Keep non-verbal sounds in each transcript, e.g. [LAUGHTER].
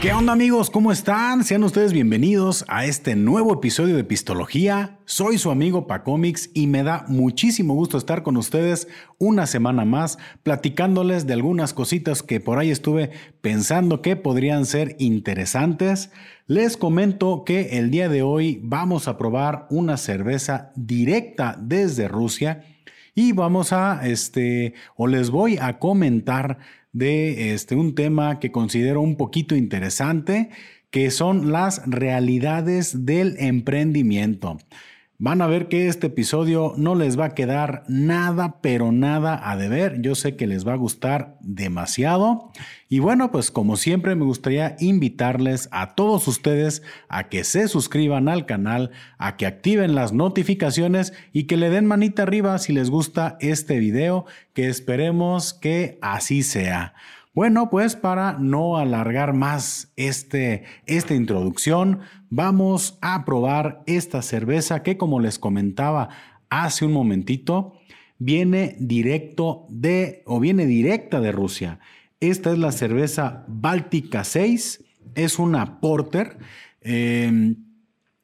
¿Qué onda amigos? ¿Cómo están? Sean ustedes bienvenidos a este nuevo episodio de Pistología. Soy su amigo Pacomics y me da muchísimo gusto estar con ustedes una semana más platicándoles de algunas cositas que por ahí estuve pensando que podrían ser interesantes. Les comento que el día de hoy vamos a probar una cerveza directa desde Rusia y vamos a, este, o les voy a comentar de este, un tema que considero un poquito interesante, que son las realidades del emprendimiento. Van a ver que este episodio no les va a quedar nada, pero nada a deber. Yo sé que les va a gustar demasiado. Y bueno, pues como siempre me gustaría invitarles a todos ustedes a que se suscriban al canal, a que activen las notificaciones y que le den manita arriba si les gusta este video, que esperemos que así sea. Bueno, pues para no alargar más este, esta introducción, vamos a probar esta cerveza que como les comentaba hace un momentito, viene directo de o viene directa de Rusia. Esta es la cerveza Báltica 6, es una porter. Em,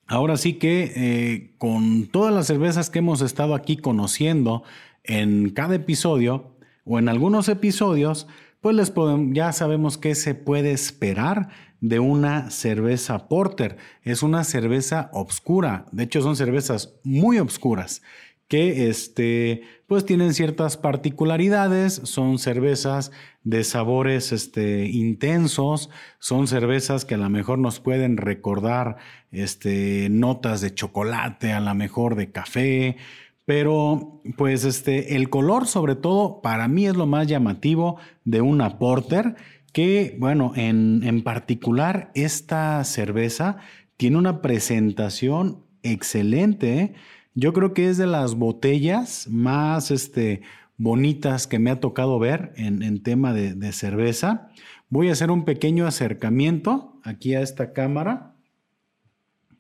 ahora sí que eh, con todas las cervezas que hemos estado aquí conociendo en cada episodio o en algunos episodios, pues les podemos, ya sabemos qué se puede esperar de una cerveza porter. Es una cerveza obscura. De hecho, son cervezas muy obscuras que este, pues tienen ciertas particularidades, son cervezas de sabores este, intensos, son cervezas que a lo mejor nos pueden recordar este, notas de chocolate, a lo mejor de café, pero pues este, el color sobre todo para mí es lo más llamativo de una porter, que bueno, en, en particular esta cerveza tiene una presentación excelente. Yo creo que es de las botellas más este, bonitas que me ha tocado ver en, en tema de, de, cerveza. Voy a hacer un pequeño acercamiento aquí a esta cámara.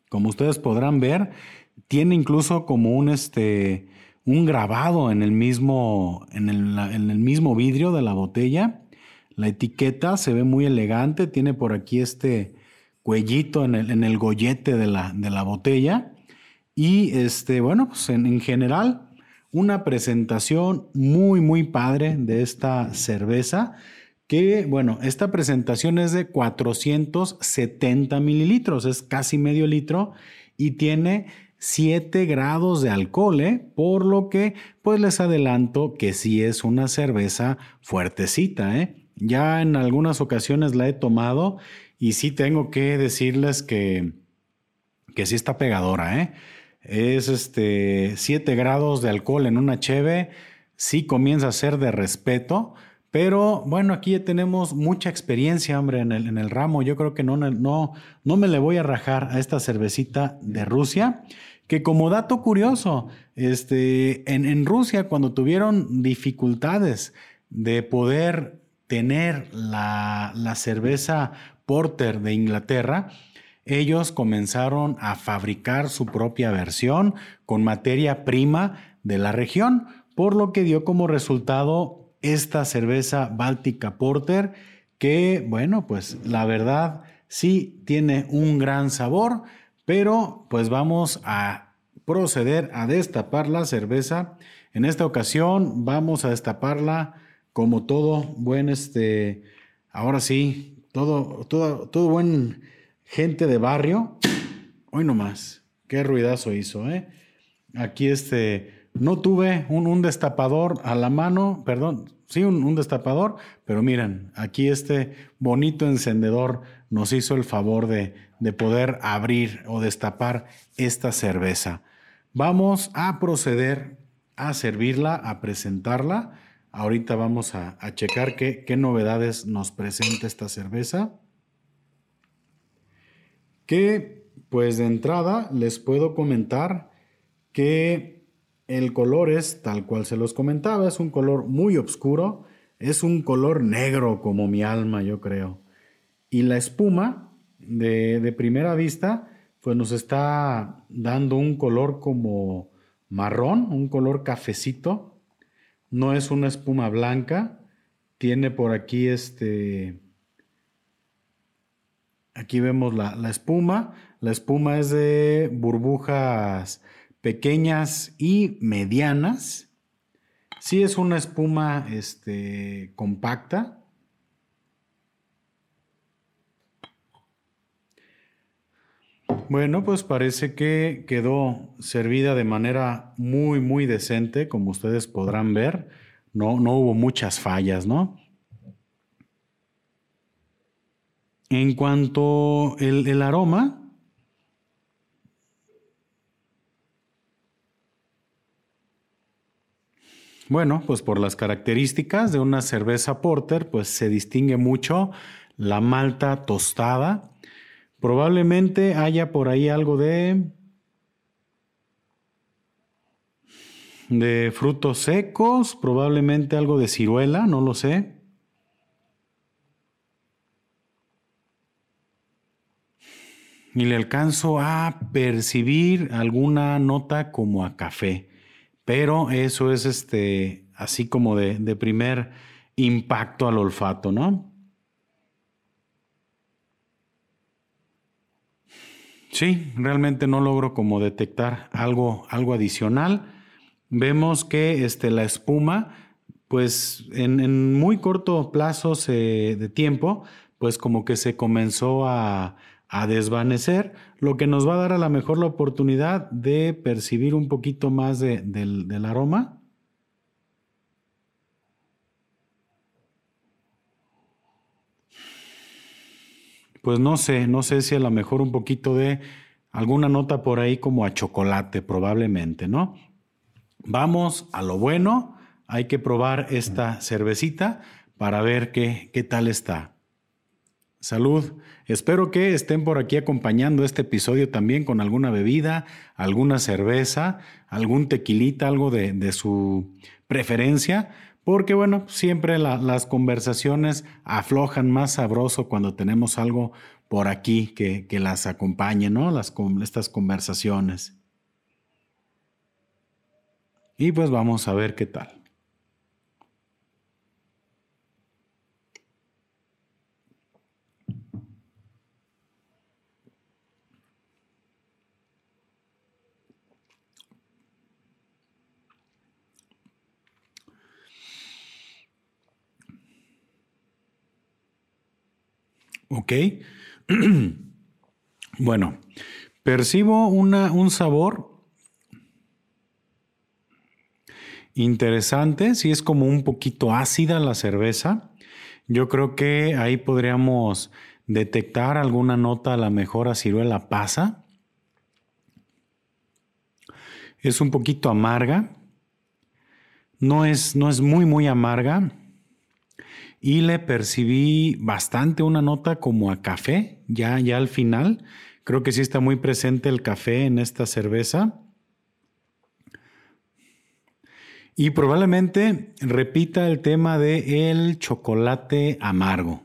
Como ustedes podrán ver, tiene incluso como un, este, un grabado en el, mismo, en, el, en el mismo vidrio de la botella. La etiqueta se ve muy elegante, tiene por aquí este cuellito en el, en el gollete de la, de la, botella. Y este, bueno, pues en, en, general, una presentación muy, muy padre de esta cerveza. Que bueno, esta presentación es de 470 mililitros, es casi medio litro y tiene 7 grados de alcohol, ¿eh? por lo que pues les adelanto que sí es una cerveza fuertecita. ¿eh? Ya en algunas ocasiones la he tomado y sí tengo que decirles que, que sí está pegadora. ¿eh? Es este 7 grados de alcohol en una cheve, sí comienza a ser de respeto. Pero bueno, aquí ya tenemos mucha experiencia, hombre, en el, en el ramo. Yo creo que no, no, no me le voy a rajar a esta cervecita de Rusia que como dato curioso, este, en, en Rusia cuando tuvieron dificultades de poder tener la, la cerveza Porter de Inglaterra, ellos comenzaron a fabricar su propia versión con materia prima de la región, por lo que dio como resultado esta cerveza Báltica Porter, que bueno, pues la verdad sí tiene un gran sabor, pero pues vamos a proceder a destapar la cerveza. En esta ocasión vamos a destaparla como todo buen, este, ahora sí, todo, todo, todo buen gente de barrio. Hoy nomás, qué ruidazo hizo, ¿eh? Aquí este, no tuve un, un destapador a la mano, perdón, sí, un, destapador, pero miren, aquí este bonito encendedor nos hizo el favor de, de poder abrir o destapar esta cerveza. Vamos a proceder a servirla, a presentarla. Ahorita vamos a, a checar qué, qué novedades nos presenta esta cerveza. Que pues de entrada les puedo comentar que el color es tal cual se los comentaba, es un color muy oscuro, es un color negro como mi alma, yo creo. Y la espuma, de, de primera vista, pues nos está dando un color como marrón, un color cafecito. No es una espuma blanca, tiene por aquí este Aquí vemos la, la espuma. La espuma es de burbujas pequeñas y medianas. Sí es una espuma este, compacta. Bueno, pues parece que quedó servida de manera muy, muy decente, como ustedes podrán ver. No, no hubo muchas fallas, ¿no? En cuanto el, el aroma, Bueno, pues por las características de una cerveza porter, pues se distingue mucho la malta tostada. Probablemente haya por ahí algo de de frutos secos, probablemente algo de ciruela, no lo sé. Y le alcanzo a percibir alguna nota como a café. Pero eso es este, así como de, primer impacto al olfato, ¿no? Sí, realmente no logro como detectar algo, algo adicional. Vemos que este, la espuma, pues en muy corto plazo de tiempo, pues como que se comenzó a, a desvanecer, lo que nos va a dar a lo mejor la oportunidad de percibir un poquito más del, del aroma. Pues no sé, no sé si a lo mejor un poquito de alguna nota por ahí como a chocolate, probablemente, ¿no? Vamos a lo bueno, hay que probar esta cervecita para ver qué, qué tal está. Salud. Espero que estén por aquí acompañando este episodio también con alguna bebida, alguna cerveza, algún tequilita, algo de, su preferencia, porque bueno, siempre las conversaciones aflojan más sabroso cuando tenemos algo por aquí que, que las acompañe, ¿no? Las, estas conversaciones. Y pues vamos a ver qué tal. ¿Ok? [CLEARS THROAT] bueno, percibo un sabor interesante, si es como un poquito ácida la cerveza. Yo creo que ahí podríamos detectar alguna nota a la mejor a ciruela pasa. Es un poquito amarga. No es, no es muy, muy amarga y le percibí bastante una nota como a café, ya, ya al final. Creo que sí está muy presente el café en esta cerveza. Y probablemente repita el tema de el chocolate amargo.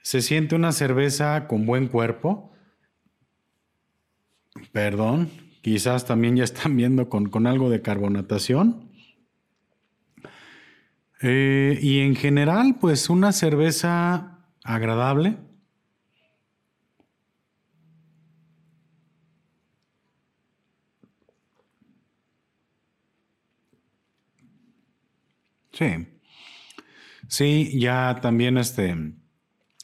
Se siente una cerveza con buen cuerpo. Perdón, quizás también ya están viendo con, con algo de carbonatación. Eh, y en general, pues una cerveza agradable. Sí. Sí, ya también este,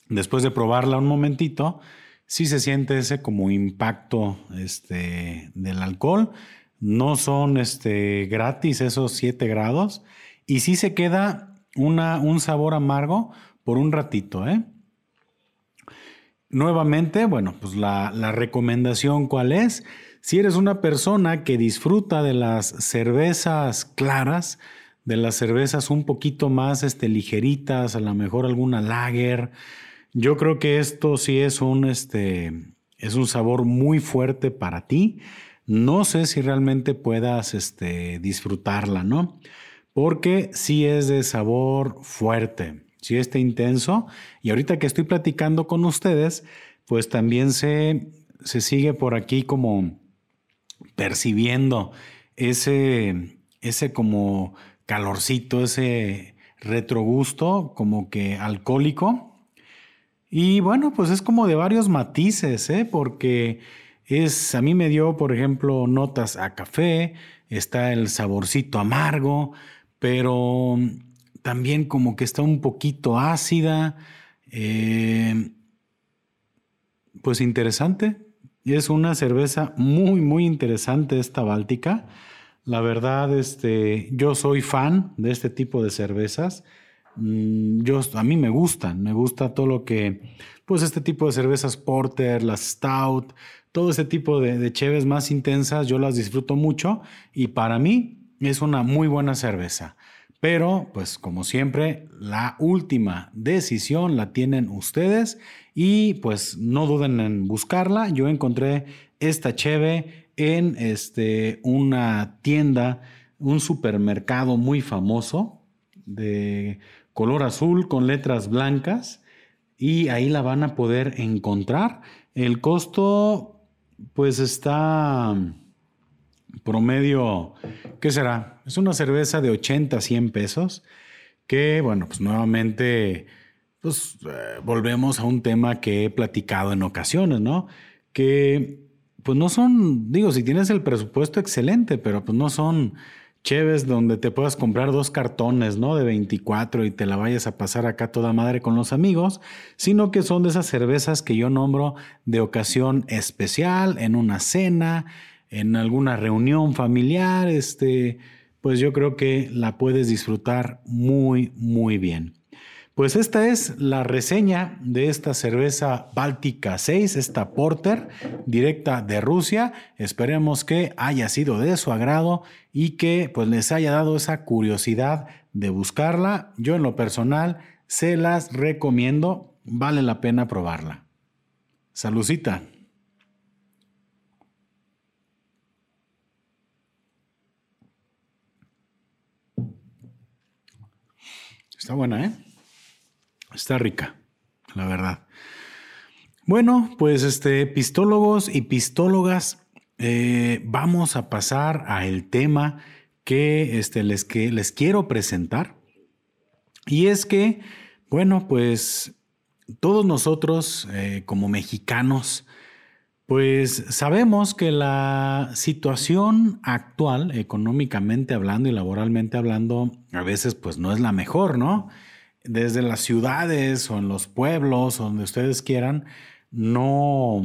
después de probarla un momentito, sí se siente ese como impacto este, del alcohol. No son este, gratis esos 7 grados y sí se queda una, un sabor amargo por un ratito, ¿eh? Nuevamente, bueno, pues la, la, recomendación cuál es? Si eres una persona que disfruta de las cervezas claras, de las cervezas un poquito más este, ligeritas, a lo mejor alguna lager, yo creo que esto sí es un, este, es un sabor muy fuerte para ti. No sé si realmente puedas este, disfrutarla, ¿no? Porque sí es de sabor fuerte, sí está intenso. Y ahorita que estoy platicando con ustedes, pues también se, se sigue por aquí como percibiendo ese, ese como calorcito, ese retrogusto como que alcohólico. Y bueno, pues es como de varios matices, ¿eh? porque es, a mí me dio, por ejemplo, notas a café, está el saborcito amargo, pero también como que está un poquito ácida. Eh, pues interesante. Es una cerveza muy, muy interesante esta Báltica. La verdad, este, yo soy fan de este tipo de cervezas. Mm, yo, a mí me gustan, me gusta todo lo que, pues este tipo de cervezas porter, las stout, todo ese tipo de, de más intensas, yo las disfruto mucho y para mí es una muy buena cerveza. Pero, pues como siempre, la última decisión la tienen ustedes y pues no duden en buscarla. Yo encontré esta cheve en este, una tienda, un supermercado muy famoso de color azul con letras blancas y ahí la van a poder encontrar. El costo pues está promedio, ¿qué será? Es una cerveza de 80 a 100 pesos que, bueno, pues nuevamente, pues eh, volvemos a un tema que he platicado en ocasiones, ¿no? Que pues no son, digo, si tienes el presupuesto excelente, pero pues no son cheves donde te puedas comprar dos cartones, ¿no? De 24 y te la vayas a pasar acá toda madre con los amigos, sino que son de esas cervezas que yo nombro de ocasión especial, en una cena, en alguna reunión familiar, este, pues yo creo que la puedes disfrutar muy, muy bien. Pues esta es la reseña de esta cerveza Báltica 6, esta Porter directa de Rusia. Esperemos que haya sido de su agrado y que pues les haya dado esa curiosidad de buscarla. Yo en lo personal se las recomiendo, vale la pena probarla. Salucita. Está buena, ¿eh? Está rica, la verdad. Bueno, pues este, pistólogos y pistólogas, eh, vamos a pasar al tema que, este, les, que les quiero presentar. Y es que, bueno, pues todos nosotros eh, como mexicanos, pues sabemos que la situación actual, económicamente hablando y laboralmente hablando, a veces pues no es la mejor, ¿no? Desde las ciudades o en los pueblos, donde ustedes quieran, no,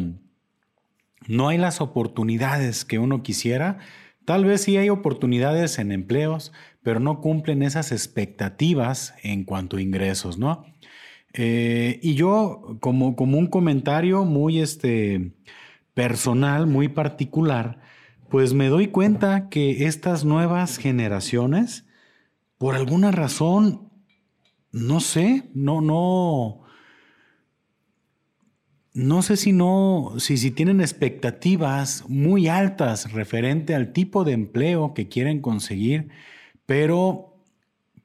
no hay las oportunidades que uno quisiera. Tal vez sí hay oportunidades en empleos, pero no cumplen esas expectativas en cuanto a ingresos, ¿no? Eh, y yo, como, como un comentario muy, este, personal muy particular, pues me doy cuenta que estas nuevas generaciones, por alguna razón, no sé, no, no, no sé si no, si, si tienen expectativas muy altas referente al tipo de empleo que quieren conseguir, pero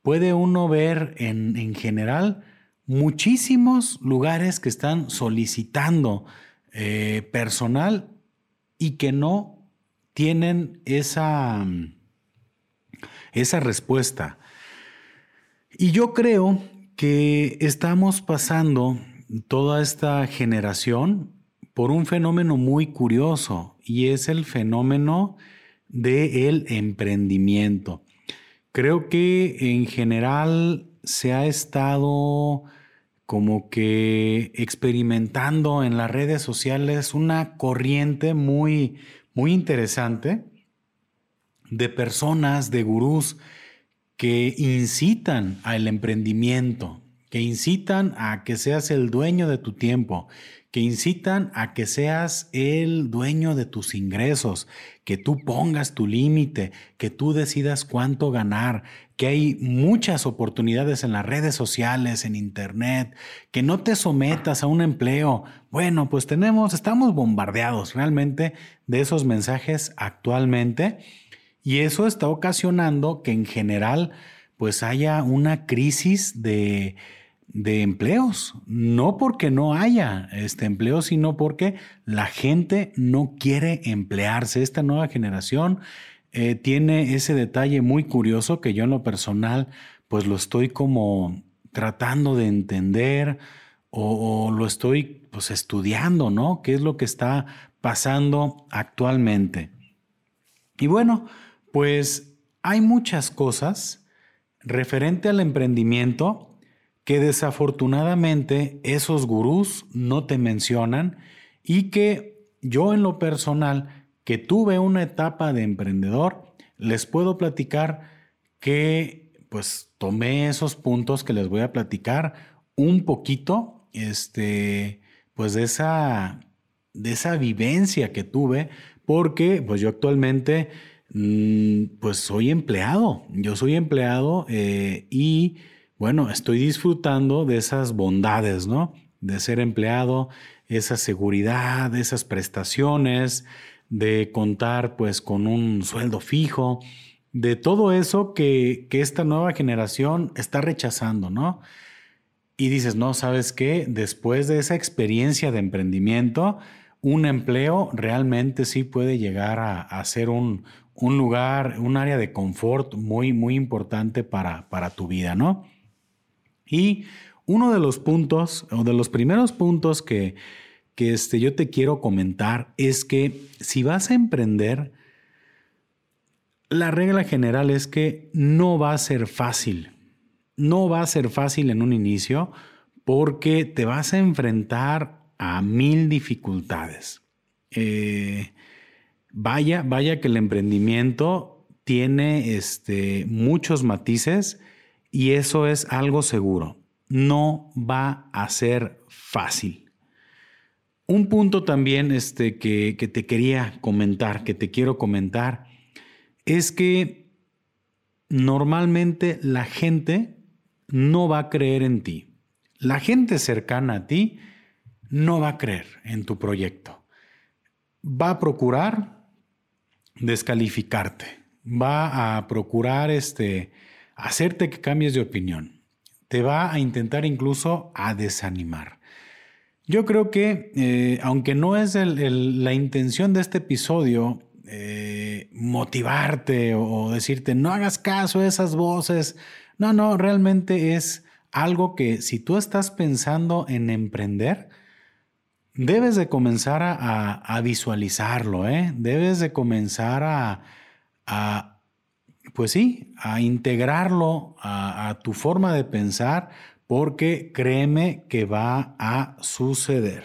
puede uno ver en, en general muchísimos lugares que están solicitando eh, personal y que no tienen esa, esa respuesta. Y yo creo que estamos pasando toda esta generación por un fenómeno muy curioso y es el fenómeno del emprendimiento. Creo que en general se ha estado como que experimentando en las redes sociales una corriente muy, muy interesante de personas, de gurús que incitan al emprendimiento, que incitan a que seas el dueño de tu tiempo, que incitan a que seas el dueño de tus ingresos, que tú pongas tu límite, que tú decidas cuánto ganar, que hay muchas oportunidades en las redes sociales, en internet, que no te sometas a un empleo. Bueno, pues tenemos, estamos bombardeados realmente de esos mensajes actualmente y eso está ocasionando que en general pues haya una crisis de de empleos, no porque no haya este empleo, sino porque la gente no quiere emplearse. Esta nueva generación eh, tiene ese detalle muy curioso que yo en lo personal pues lo estoy como tratando de entender o, lo estoy pues, estudiando, ¿no? ¿Qué es lo que está pasando actualmente? Y bueno, pues hay muchas cosas referente al emprendimiento que desafortunadamente esos gurús no te mencionan y que yo en lo personal, que tuve una etapa de emprendedor, les puedo platicar que pues tomé esos puntos que les voy a platicar un poquito, este, pues de esa, de esa vivencia que tuve, porque pues yo actualmente mm, pues soy empleado, yo soy empleado eh, y bueno, estoy disfrutando de esas bondades, ¿no? De ser empleado, esa seguridad, esas prestaciones, de contar pues con un sueldo fijo, de todo eso que, que esta nueva generación está rechazando, ¿no? Y dices, no, ¿sabes qué? Después de esa experiencia de emprendimiento, un empleo realmente sí puede llegar a, ser un, un, lugar, un área de confort muy, muy importante para, para tu vida, ¿no? Y uno de los puntos, o de los primeros puntos que, que este, yo te quiero comentar es que si vas a emprender, la regla general es que no va a ser fácil. No va a ser fácil en un inicio porque te vas a enfrentar a mil dificultades. Eh, vaya, vaya que el emprendimiento tiene este, muchos matices y eso es algo seguro. No va a ser fácil. Un punto también este, que, que te quería comentar, que te quiero comentar, es que normalmente la gente no va a creer en ti. La gente cercana a ti no va a creer en tu proyecto. Va a procurar descalificarte. Va a procurar este, hacerte que cambies de opinión. Te va a intentar incluso a desanimar. Yo creo que, eh, aunque no es la intención de este episodio eh, motivarte o, decirte, no hagas caso a esas voces, no, no, realmente es algo que si tú estás pensando en emprender, debes de comenzar a, visualizarlo, ¿eh? debes de comenzar a pues sí, a integrarlo a, tu forma de pensar, porque créeme que va a suceder.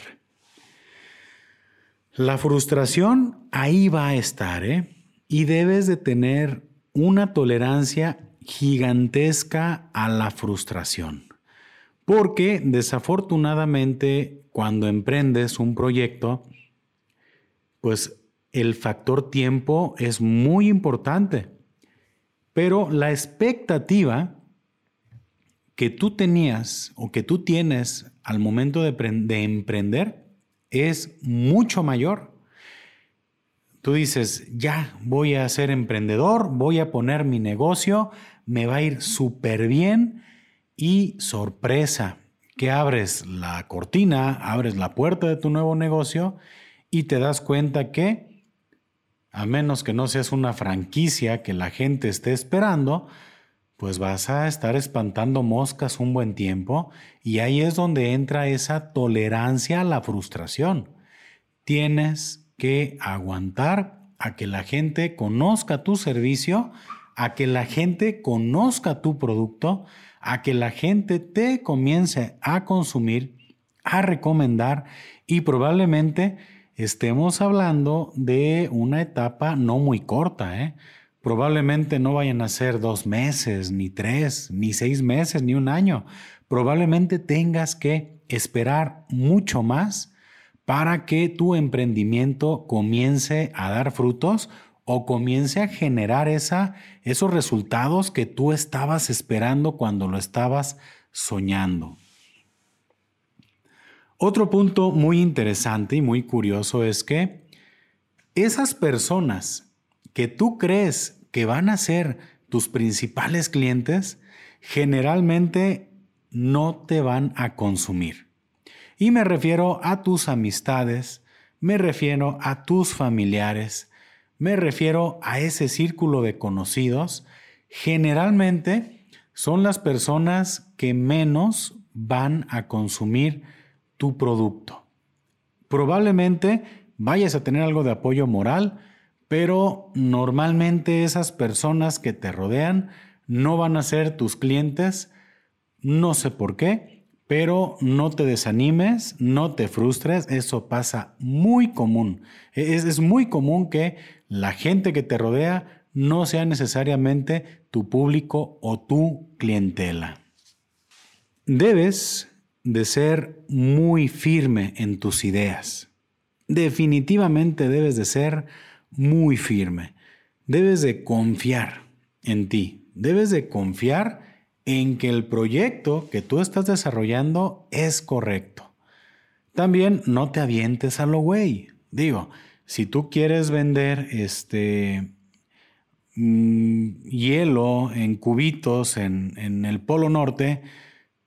La frustración ahí va a estar, ¿eh? Y debes de tener una tolerancia gigantesca a la frustración. Porque desafortunadamente cuando emprendes un proyecto, pues el factor tiempo es muy importante. Pero la expectativa que tú tenías o que tú tienes al momento de, emprender es mucho mayor. Tú dices, ya voy a ser emprendedor, voy a poner mi negocio, me va a ir súper bien y sorpresa, que abres la cortina, abres la puerta de tu nuevo negocio y te das cuenta que a menos que no seas una franquicia que la gente esté esperando, pues vas a estar espantando moscas un buen tiempo y ahí es donde entra esa tolerancia a la frustración. Tienes que aguantar a que la gente conozca tu servicio, a que la gente conozca tu producto, a que la gente te comience a consumir, a recomendar y probablemente estemos hablando de una etapa no muy corta. ¿eh? Probablemente no vayan a ser dos meses, ni tres, ni seis meses, ni un año. Probablemente tengas que esperar mucho más para que tu emprendimiento comience a dar frutos o comience a generar esos resultados que tú estabas esperando cuando lo estabas soñando. Otro punto muy interesante y muy curioso es que esas personas que tú crees que van a ser tus principales clientes, generalmente no te van a consumir. Y me refiero a tus amistades, me refiero a tus familiares, me refiero a ese círculo de conocidos. Generalmente son las personas que menos van a consumir tu producto. Probablemente vayas a tener algo de apoyo moral, pero normalmente esas personas que te rodean no van a ser tus clientes, no sé por qué, pero no te desanimes, no te frustres, eso pasa muy común. Es, es muy común que la gente que te rodea no sea necesariamente tu público o tu clientela. Debes de ser muy firme en tus ideas. Definitivamente debes de ser muy firme. Debes de confiar en ti. Debes de confiar en que el proyecto que tú estás desarrollando es correcto. También no te avientes a lo güey. Digo, si tú quieres vender este mm, hielo en cubitos en, en el Polo Norte,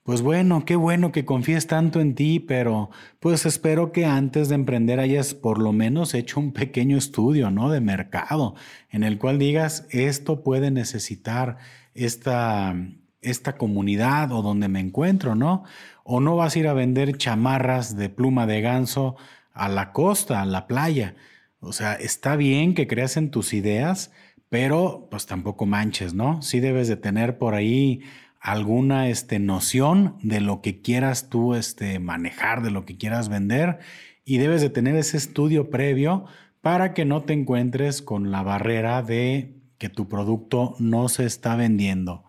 pues bueno, qué bueno que confíes tanto en ti, pero pues espero que antes de emprender hayas por lo menos hecho un pequeño estudio, ¿no? De mercado, en el cual digas, esto puede necesitar esta, esta comunidad o donde me encuentro, ¿no? O no vas a ir a vender chamarras de pluma de ganso a la costa, a la playa. O sea, está bien que creas en tus ideas, pero pues tampoco manches, ¿no? Sí debes de tener por ahí alguna este, noción de lo que quieras tú este, manejar, de lo que quieras vender y debes de tener ese estudio previo para que no te encuentres con la barrera de que tu producto no se está vendiendo.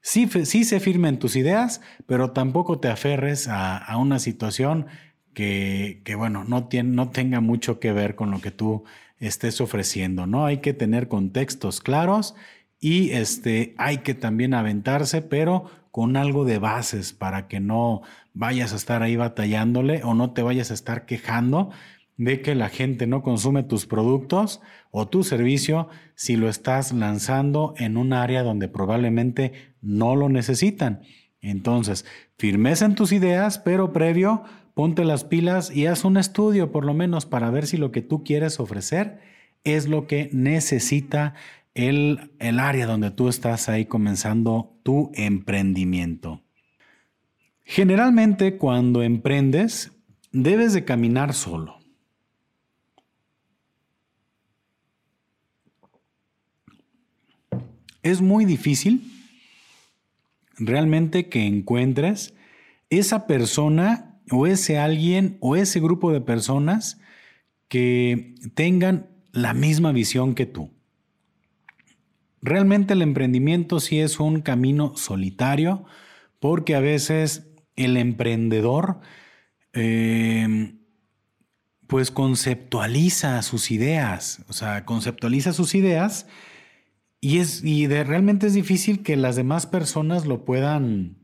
Sí, sí se firmen tus ideas, pero tampoco te aferres a, una situación que, que bueno, no, tiene, no tenga mucho que ver con lo que tú estés ofreciendo, ¿no? Hay que tener contextos claros y este, hay que también aventarse, pero con algo de bases para que no vayas a estar ahí batallándole o no te vayas a estar quejando de que la gente no consume tus productos o tu servicio si lo estás lanzando en un área donde probablemente no lo necesitan. Entonces, firmeza en tus ideas, pero previo, ponte las pilas y haz un estudio por lo menos para ver si lo que tú quieres ofrecer es lo que necesita el, área donde tú estás ahí comenzando tu emprendimiento. Generalmente cuando emprendes, debes de caminar solo. Es muy difícil realmente que encuentres esa persona o ese alguien o ese grupo de personas que tengan la misma visión que tú. Realmente el emprendimiento sí es un camino solitario porque a veces el emprendedor em, pues conceptualiza sus ideas, o sea, conceptualiza sus ideas y, es, y de, realmente es difícil que las demás personas lo puedan,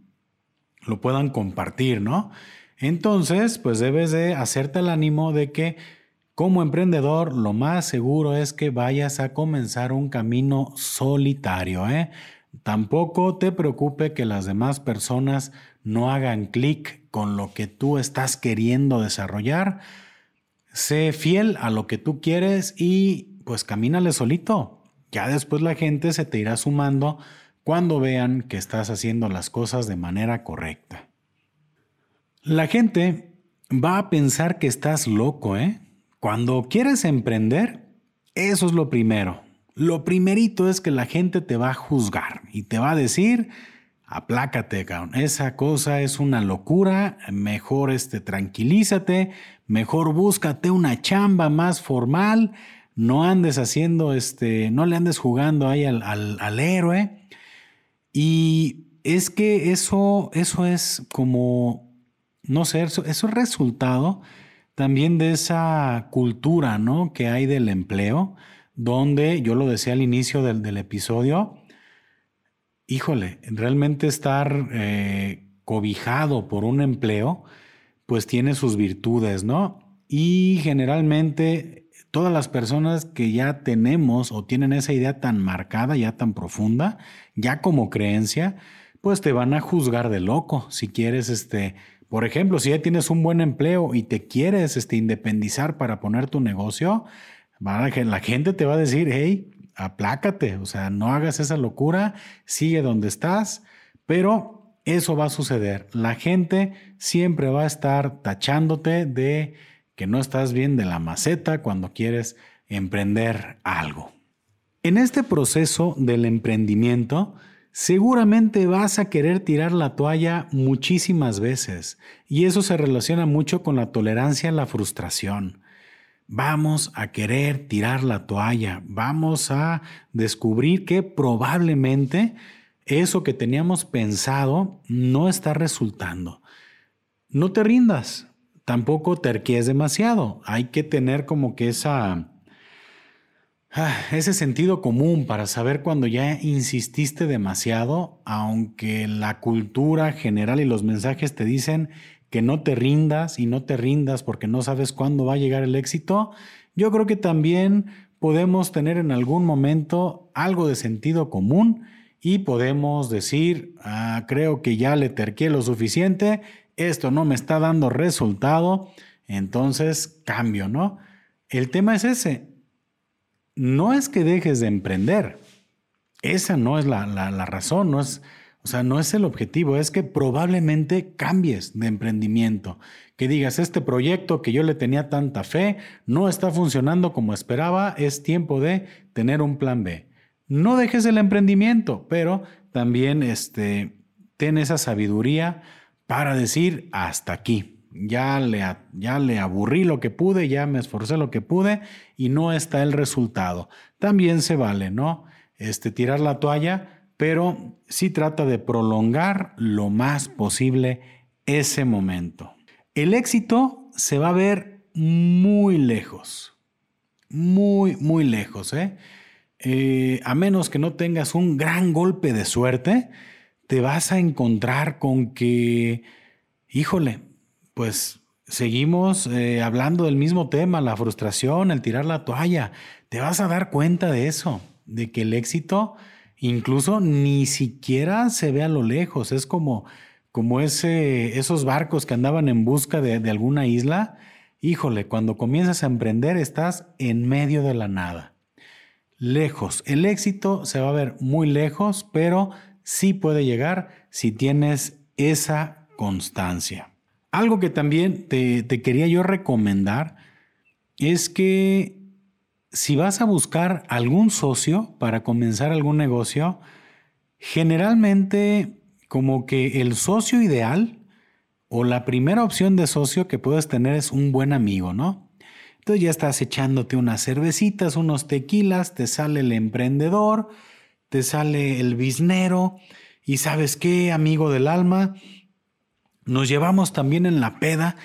lo puedan compartir, ¿no? Entonces, pues debes de hacerte el ánimo de que como emprendedor, lo más seguro es que vayas a comenzar un camino solitario. ¿eh? Tampoco te preocupe que las demás personas no hagan clic con lo que tú estás queriendo desarrollar. Sé fiel a lo que tú quieres y pues camínale solito. Ya después la gente se te irá sumando cuando vean que estás haciendo las cosas de manera correcta. La gente va a pensar que estás loco, ¿eh? Cuando quieres emprender, eso es lo primero. Lo primerito es que la gente te va a juzgar y te va a decir, aplácate, cabrón. Esa cosa es una locura. Mejor este, tranquilízate. Mejor búscate una chamba más formal. No andes haciendo este, no le andes jugando ahí al, héroe. Y es que eso, eso es como, no sé, eso es resultado también de esa cultura ¿no? que hay del empleo, donde yo lo decía al inicio del, episodio, híjole, realmente estar eh, cobijado por un empleo, pues tiene sus virtudes, ¿no? Y generalmente todas las personas que ya tenemos o tienen esa idea tan marcada, ya tan profunda, ya como creencia, pues te van a juzgar de loco si quieres este por ejemplo, si ya tienes un buen empleo y te quieres este, independizar para poner tu negocio, la gente te va a decir, hey, aplácate, o sea, no hagas esa locura, sigue donde estás, pero eso va a suceder. La gente siempre va a estar tachándote de que no estás bien de la maceta cuando quieres emprender algo. En este proceso del emprendimiento, seguramente vas a querer tirar la toalla muchísimas veces y eso se relaciona mucho con la tolerancia a la frustración. Vamos a querer tirar la toalla, vamos a descubrir que probablemente eso que teníamos pensado no está resultando. No te rindas, tampoco terquies demasiado. Hay que tener como que esa, ah, ese sentido común para saber cuando ya insististe demasiado, aunque la cultura general y los mensajes te dicen que no te rindas y no te rindas porque no sabes cuándo va a llegar el éxito, yo creo que también podemos tener en algún momento algo de sentido común y podemos decir, ah, creo que ya le terqué lo suficiente, esto no me está dando resultado, entonces cambio, ¿no? El tema es ese, no es que dejes de emprender, esa no es la, razón, no es, o sea, no es el objetivo, es que probablemente cambies de emprendimiento, que digas, este proyecto que yo le tenía tanta fe no está funcionando como esperaba, es tiempo de tener un plan B. No dejes el emprendimiento, pero también este, ten esa sabiduría para decir hasta aquí. Ya le, ya le aburrí lo que pude, ya me esforcé lo que pude y no está el resultado. También se vale, ¿no? Este, tirar la toalla, pero sí trata de prolongar lo más posible ese momento. El éxito se va a ver muy lejos, muy, muy lejos, ¿eh? Eh, a menos que no tengas un gran golpe de suerte, te vas a encontrar con que, híjole, pues seguimos eh, hablando del mismo tema, la frustración, el tirar la toalla. Te vas a dar cuenta de eso, de que el éxito incluso ni siquiera se ve a lo lejos. Es como, como ese, esos barcos que andaban en busca de, de alguna isla. Híjole, cuando comienzas a emprender estás en medio de la nada lejos. El éxito se va a ver muy lejos, pero sí puede llegar si tienes esa constancia. Algo que también te, quería yo recomendar es que si vas a buscar algún socio para comenzar algún negocio, generalmente como que el socio ideal o la primera opción de socio que puedes tener es un buen amigo, ¿no? Entonces ya estás echándote unas cervecitas, unos tequilas, te sale el emprendedor, te sale el biznero y sabes qué, amigo del alma, nos llevamos también en la peda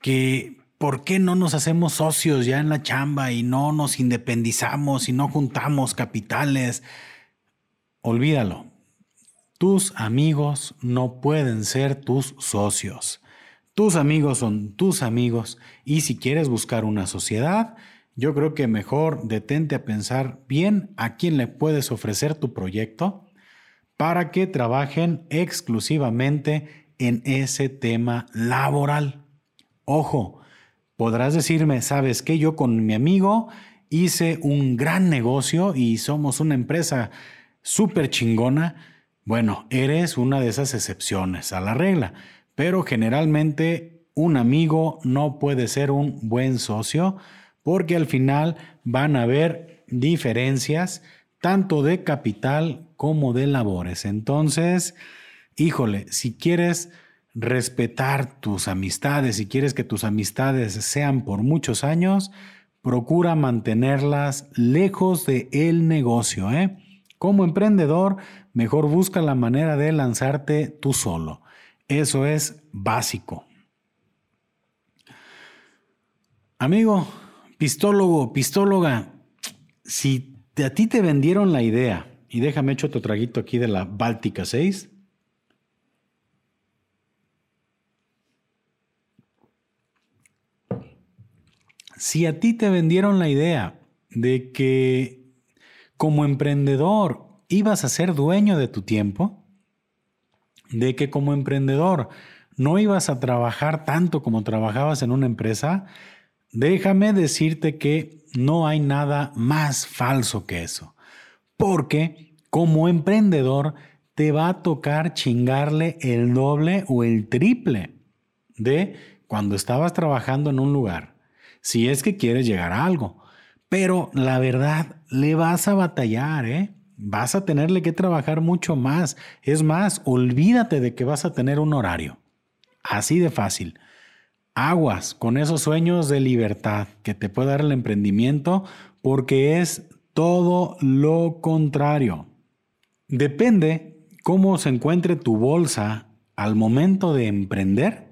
que ¿por qué no nos hacemos socios ya en la chamba y no nos independizamos y no juntamos capitales? Olvídalo. Tus amigos no pueden ser tus socios. Tus amigos son tus amigos y si quieres buscar una sociedad, yo creo que mejor detente a pensar bien a quién le puedes ofrecer tu proyecto para que trabajen exclusivamente en ese tema laboral. Ojo, podrás decirme, sabes que yo con mi amigo hice un gran negocio y somos una empresa súper chingona. Bueno, eres una de esas excepciones a la regla pero generalmente un amigo no puede ser un buen socio porque al final van a haber diferencias tanto de capital como de labores. Entonces, híjole, si quieres respetar tus amistades, si quieres que tus amistades sean por muchos años, procura mantenerlas lejos de el negocio. ¿eh? Como emprendedor, mejor busca la manera de lanzarte tú solo. Eso es básico. Amigo, pistólogo, pistóloga, si a ti te vendieron la idea, y déjame echar otro traguito aquí de la Báltica 6, si a ti te vendieron la idea de que como emprendedor ibas a ser dueño de tu tiempo, de que como emprendedor no ibas a trabajar tanto como trabajabas en una empresa, déjame decirte que no hay nada más falso que eso. Porque como emprendedor te va a tocar chingarle el doble o el triple de cuando estabas trabajando en un lugar, si es que quieres llegar a algo. Pero la verdad, le vas a batallar, ¿eh? Vas a tenerle que trabajar mucho más. Es más, olvídate de que vas a tener un horario. Así de fácil. Aguas con esos sueños de libertad que te puede dar el emprendimiento porque es todo lo contrario. Depende cómo se encuentre tu bolsa al momento de emprender,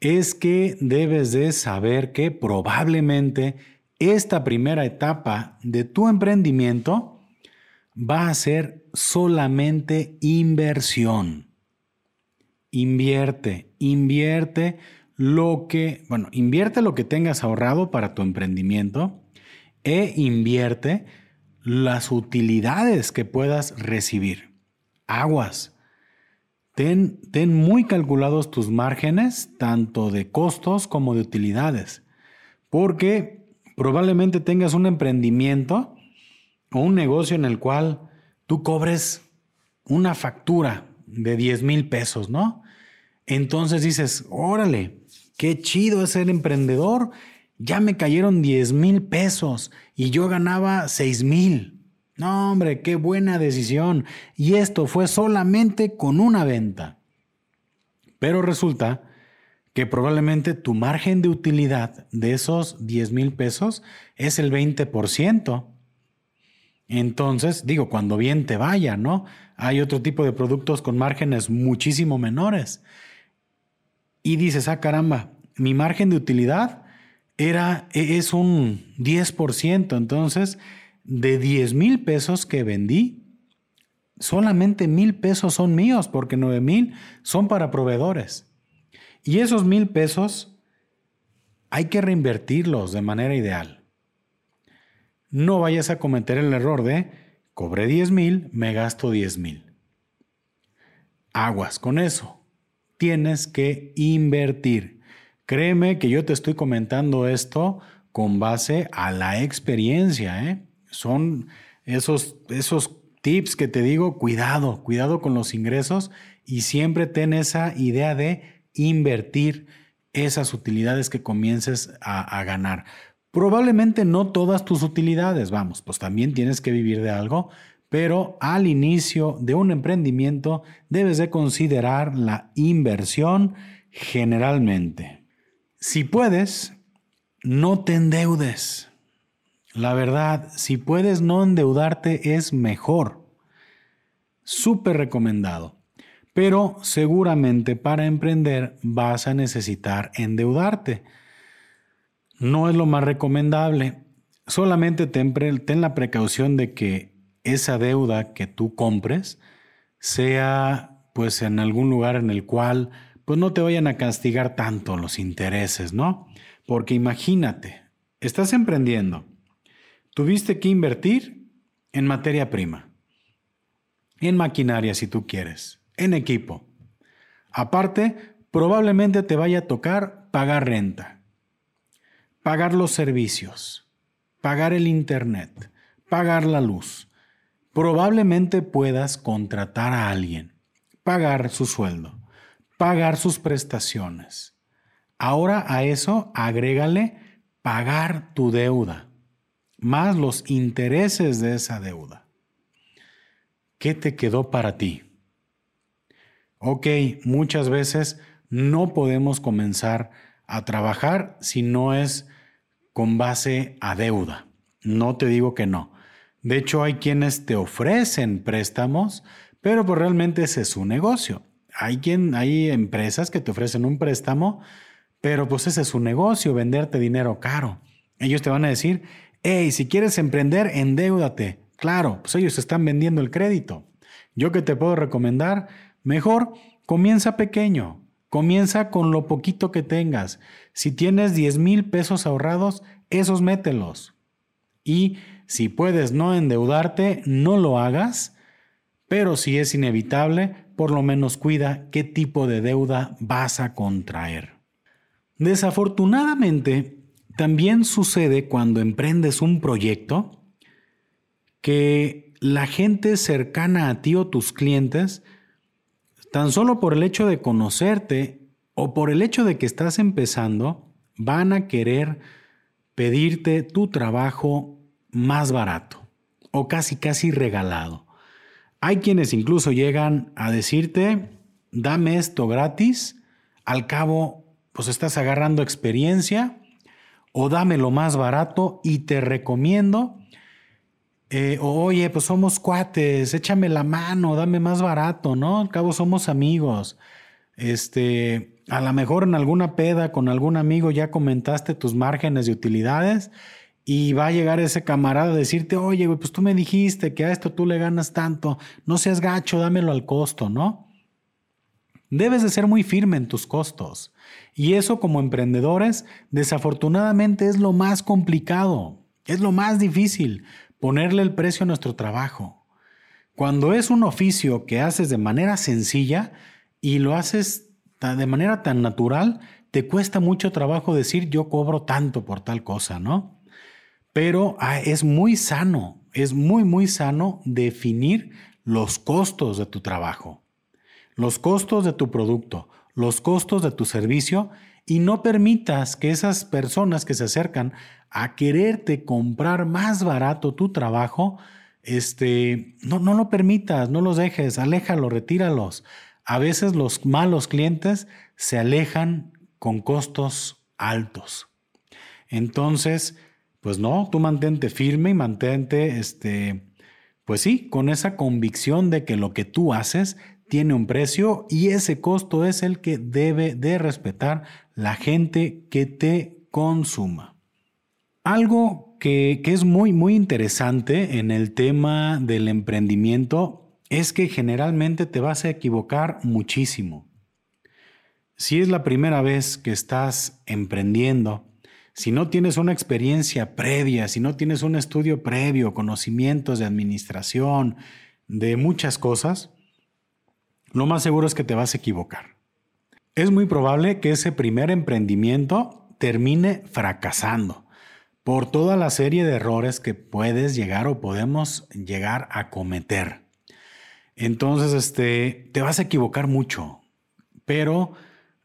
es que debes de saber que probablemente esta primera etapa de tu emprendimiento va a ser solamente inversión. Invierte, invierte lo que, bueno, invierte lo que tengas ahorrado para tu emprendimiento e invierte las utilidades que puedas recibir. Aguas. Ten, ten, muy calculados tus márgenes, tanto de costos como de utilidades, porque probablemente tengas un emprendimiento o un negocio en el cual tú cobres una factura de 10 mil pesos, ¿no? Entonces dices, órale, qué chido es ser emprendedor ya me cayeron 10 mil pesos y yo ganaba 6 mil. No, hombre, qué buena decisión. Y esto fue solamente con una venta. Pero resulta que probablemente tu margen de utilidad de esos 10 mil pesos es el 20%. Entonces, digo, cuando bien te vaya, ¿no? Hay otro tipo de productos con márgenes muchísimo menores. Y dices, ah, caramba, mi margen de utilidad era, e, es un 10%. Entonces, de 10 mil pesos que vendí, solamente mil pesos son míos porque 9 mil son para proveedores. Y esos mil pesos hay que reinvertirlos de manera ideal. No vayas a cometer el error de cobré 10 mil, me gasto 10 mil. Aguas con eso. Tienes que invertir. Créeme que yo te estoy comentando esto con base a la experiencia. ¿eh? Son esos, esos tips que te digo, cuidado, cuidado con los ingresos y siempre ten esa idea de invertir esas utilidades que comiences a, a ganar. Probablemente no todas tus utilidades, vamos, pues también tienes que vivir de algo, pero al inicio de un emprendimiento debes de considerar la inversión generalmente. Si puedes, no te endeudes. La verdad, si puedes no endeudarte es mejor. Súper recomendado. Pero seguramente para emprender vas a necesitar endeudarte. No es lo más recomendable. Solamente ten, ten la precaución de que esa deuda que tú compres sea pues en algún lugar en el cual pues no te vayan a castigar tanto los intereses, ¿no? Porque imagínate, estás emprendiendo, tuviste que invertir en materia prima, en maquinaria si tú quieres, en equipo. Aparte, probablemente te vaya a tocar pagar renta, pagar los servicios, pagar el internet, pagar la luz. Probablemente puedas contratar a alguien, pagar su sueldo pagar sus prestaciones. Ahora a eso agrégale pagar tu deuda, más los intereses de esa deuda. ¿Qué te quedó para ti? Ok, muchas veces no podemos comenzar a trabajar si no es con base a deuda. No te digo que no. De hecho, hay quienes te ofrecen préstamos, pero pues realmente ese es su negocio hay quien, hay empresas que te ofrecen un préstamo, pero pues ese es su negocio, venderte dinero caro. Ellos te van a decir, hey, si quieres emprender, endeudate. Claro, pues ellos están vendiendo el crédito. Yo que te puedo recomendar, mejor comienza pequeño, comienza con lo poquito que tengas. Si tienes 10 mil pesos ahorrados, esos mételos. Y si puedes no endeudarte, no lo hagas, pero si es inevitable, por lo menos cuida qué tipo de deuda vas a contraer. Desafortunadamente, también sucede cuando emprendes un proyecto que la gente cercana a ti o tus clientes, tan solo por el hecho de conocerte o por el hecho de que estás empezando, van a querer pedirte tu trabajo más barato o casi casi regalado. Hay quienes incluso llegan a decirte, dame esto gratis, al cabo pues estás agarrando experiencia o dame lo más barato y te recomiendo eh, oye, pues somos cuates, échame la mano, dame más barato, ¿no? Al cabo somos amigos. Este, a lo mejor en alguna peda con algún amigo ya comentaste tus márgenes de utilidades y va a llegar ese camarada a decirte, oye, pues tú me dijiste que a esto tú le ganas tanto, no seas gacho, dámelo al costo, ¿no? Debes de ser muy firme en tus costos. Y eso como emprendedores, desafortunadamente es lo más complicado, es lo más difícil, ponerle el precio a nuestro trabajo. Cuando es un oficio que haces de manera sencilla y lo haces de manera tan natural, te cuesta mucho trabajo decir yo cobro tanto por tal cosa, ¿no? Pero ah, es muy sano, es muy, muy sano definir los costos de tu trabajo, los costos de tu producto, los costos de tu servicio y no permitas que esas personas que se acercan a quererte comprar más barato tu trabajo, este, no, no lo permitas, no los dejes, aléjalo, retíralos. A veces los malos clientes se alejan con costos altos. Entonces, pues no, tú mantente firme y mantente, este, pues sí, con esa convicción de que lo que tú haces tiene un precio y ese costo es el que debe de respetar la gente que te consuma. Algo que, es muy, muy interesante en el tema del emprendimiento es que generalmente te vas a equivocar muchísimo. Si es la primera vez que estás emprendiendo, si no tienes una experiencia previa, si no tienes un estudio previo, conocimientos de administración, de muchas cosas, lo más seguro es que te vas a equivocar. Es muy probable que ese primer emprendimiento termine fracasando por toda la serie de errores que puedes llegar o podemos llegar a cometer. Entonces, este, te vas a equivocar mucho, pero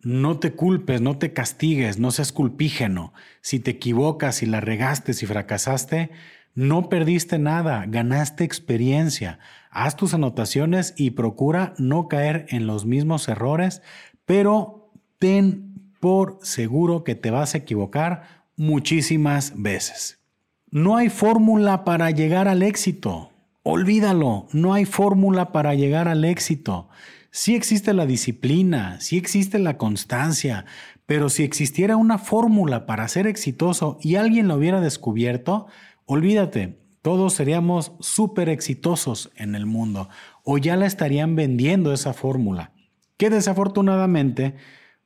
no te culpes, no te castigues, no seas culpígeno. Si te equivocas, si la regaste, si fracasaste, no perdiste nada, ganaste experiencia. Haz tus anotaciones y procura no caer en los mismos errores, pero ten por seguro que te vas a equivocar muchísimas veces. No hay fórmula para llegar al éxito. Olvídalo, no hay fórmula para llegar al éxito. Sí existe la disciplina, sí existe la constancia, pero si existiera una fórmula para ser exitoso y alguien lo hubiera descubierto, olvídate, todos seríamos súper exitosos en el mundo o ya la estarían vendiendo esa fórmula, que desafortunadamente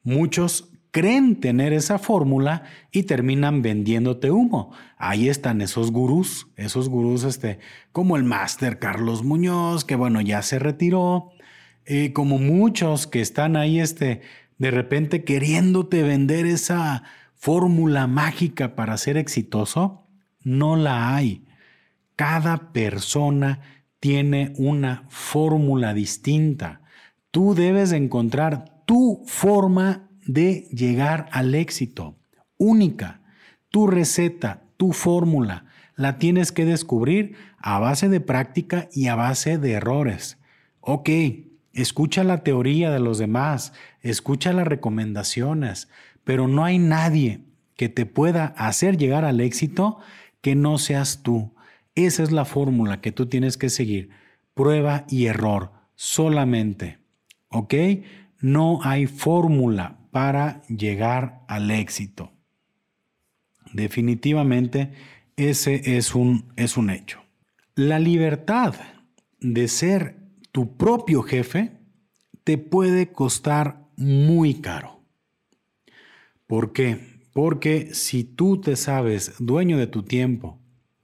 muchos creen tener esa fórmula y terminan vendiéndote humo. Ahí están esos gurús, esos gurús este, como el máster Carlos Muñoz, que bueno, ya se retiró, eh, como muchos que están ahí este, de repente queriéndote vender esa fórmula mágica para ser exitoso, no la hay. Cada persona tiene una fórmula distinta. Tú debes encontrar tu forma de llegar al éxito, única. Tu receta, tu fórmula, la tienes que descubrir a base de práctica y a base de errores. Ok, escucha la teoría de los demás, escucha las recomendaciones, pero no hay nadie que te pueda hacer llegar al éxito que no seas tú. Esa es la fórmula que tú tienes que seguir. Prueba y error solamente. ¿Ok? No hay fórmula para llegar al éxito. Definitivamente ese es un, es un hecho. La libertad de ser tu propio jefe te puede costar muy caro. ¿Por qué? Porque si tú te sabes dueño de tu tiempo,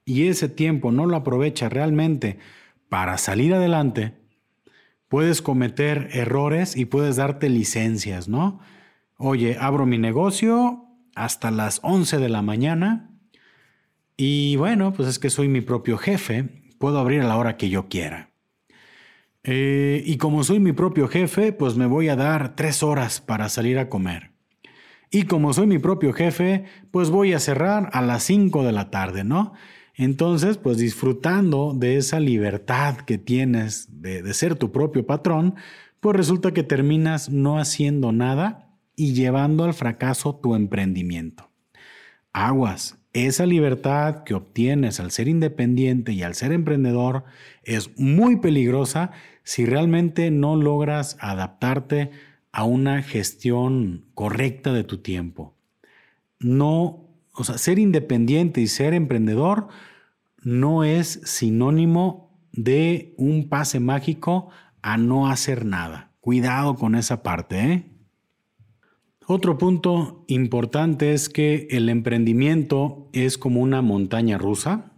y ese tiempo no lo aprovechas realmente para salir adelante, puedes cometer errores y puedes darte licencias, ¿no? Oye, abro mi negocio hasta las 11 de la mañana y bueno, pues es que soy mi propio jefe, puedo abrir a la hora que yo quiera. Eh, y como soy mi propio jefe, pues me voy a dar tres horas para salir a comer. Y como soy mi propio jefe, pues voy a cerrar a las 5 de la tarde, ¿no? Entonces, pues disfrutando de esa libertad que tienes de, ser tu propio patrón, pues resulta que terminas no haciendo nada y llevando al fracaso tu emprendimiento. Aguas, esa libertad que obtienes al ser independiente y al ser emprendedor es muy peligrosa si realmente no logras adaptarte a una gestión correcta de tu tiempo. No, o sea, ser independiente y ser emprendedor no es sinónimo de un pase mágico a no hacer nada. Cuidado con esa parte, ¿eh? Otro punto importante es que el emprendimiento es como una montaña rusa,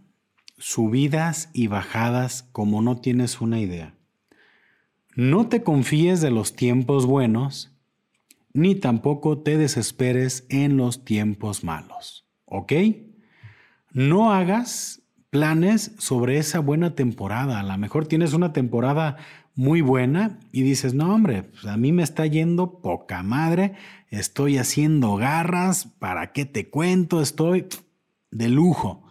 subidas y bajadas como no tienes una idea. No te confíes de los tiempos buenos, ni tampoco te desesperes en los tiempos malos, ¿ok? No hagas planes sobre esa buena temporada. A lo mejor tienes una temporada muy buena y dices, no hombre, pues a mí me está yendo poca madre, estoy haciendo garras, ¿para qué te cuento? Estoy de lujo.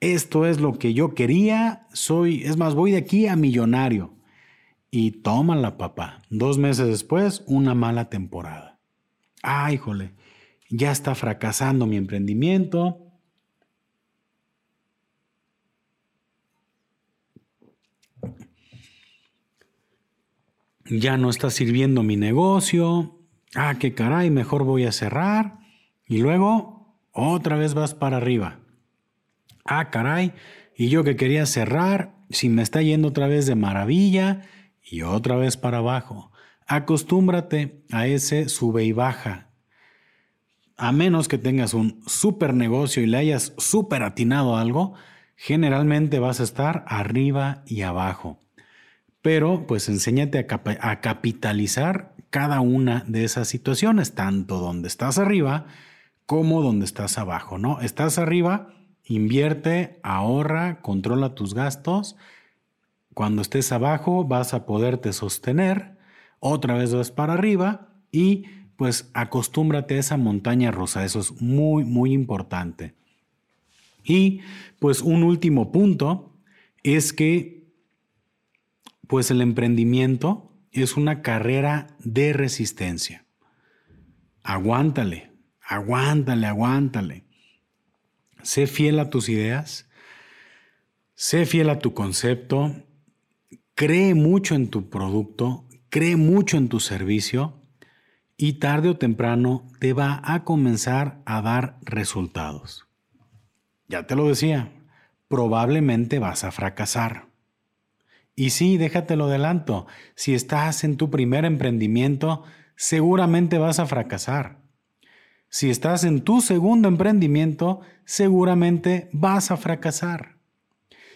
Esto es lo que yo quería, soy, es más, voy de aquí a millonario. Y tómala, papá. Dos meses después, una mala temporada. Ah, híjole, ya está fracasando mi emprendimiento. Ya no está sirviendo mi negocio. Ah, qué caray, mejor voy a cerrar. Y luego, otra vez vas para arriba. Ah, caray, y yo que quería cerrar, si me está yendo otra vez de maravilla y otra vez para abajo. Acostúmbrate a ese sube y baja. A menos que tengas un super negocio y le hayas super atinado algo, generalmente vas a estar arriba y abajo. Pero pues enséñate a, capitalizar cada una de esas situaciones, tanto donde estás arriba como donde estás abajo, ¿no? Estás arriba, invierte, ahorra, controla tus gastos cuando estés abajo vas a poderte sostener, otra vez vas para arriba y pues acostúmbrate a esa montaña rusa, eso es muy, muy importante. Y pues un último punto es que pues el emprendimiento es una carrera de resistencia. Aguántale, aguántale, aguántale. Sé fiel a tus ideas, sé fiel a tu concepto, cree mucho en tu producto, cree mucho en tu servicio y tarde o temprano te va a comenzar a dar resultados. Ya te lo decía, probablemente vas a fracasar. Y sí, déjate lo adelanto, si estás en tu primer emprendimiento, seguramente vas a fracasar. Si estás en tu segundo emprendimiento, seguramente vas a fracasar.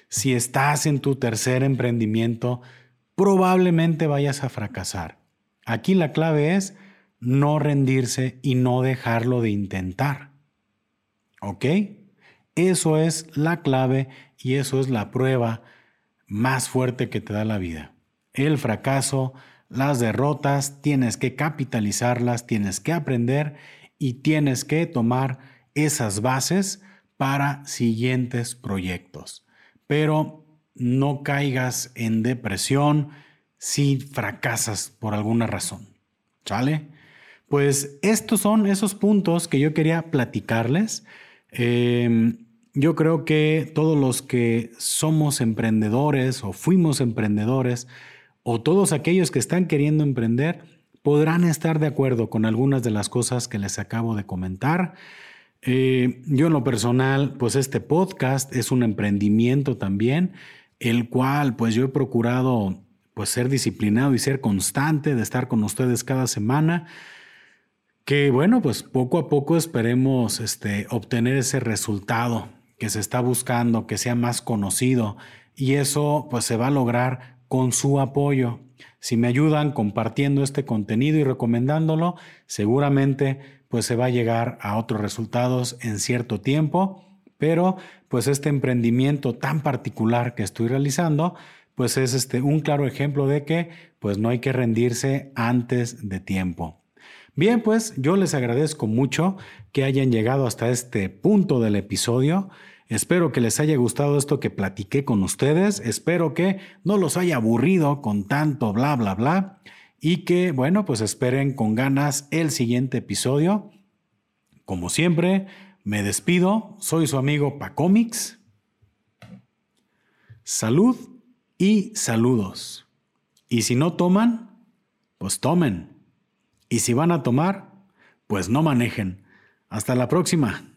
Si estás en tu tercer emprendimiento, probablemente vayas a fracasar. Aquí la clave es no rendirse y no dejarlo de intentar. ¿Ok? Eso es la clave y eso es la prueba más fuerte que te da la vida. El fracaso, las derrotas, tienes que capitalizarlas, tienes que aprender y tienes que tomar esas bases para siguientes proyectos pero no caigas en depresión si fracasas por alguna razón. ¿Sale? Pues estos son esos puntos que yo quería platicarles. Em, yo creo que todos los que somos emprendedores o fuimos emprendedores o todos aquellos que están queriendo emprender podrán estar de acuerdo con algunas de las cosas que les acabo de comentar. Eh, yo en lo personal, pues este podcast es un emprendimiento también, el cual pues yo he procurado pues ser disciplinado y ser constante de estar con ustedes cada semana, que bueno, pues poco a poco esperemos este, obtener ese resultado que se está buscando, que sea más conocido y eso pues se va a lograr con su apoyo. Si me ayudan compartiendo este contenido y recomendándolo, seguramente pues se va a llegar a otros resultados en cierto tiempo, pero pues este emprendimiento tan particular que estoy realizando, pues es este, un claro ejemplo de que pues no hay que rendirse antes de tiempo. Bien, pues yo les agradezco mucho que hayan llegado hasta este punto del episodio. Espero que les haya gustado esto que platiqué con ustedes. Espero que no los haya aburrido con tanto bla, bla, bla. Y que, bueno, pues esperen con ganas el siguiente episodio. Como siempre, me despido. Soy su amigo Pacomix. Salud y saludos. Y si no toman, pues tomen. Y si van a tomar, pues no manejen. Hasta la próxima.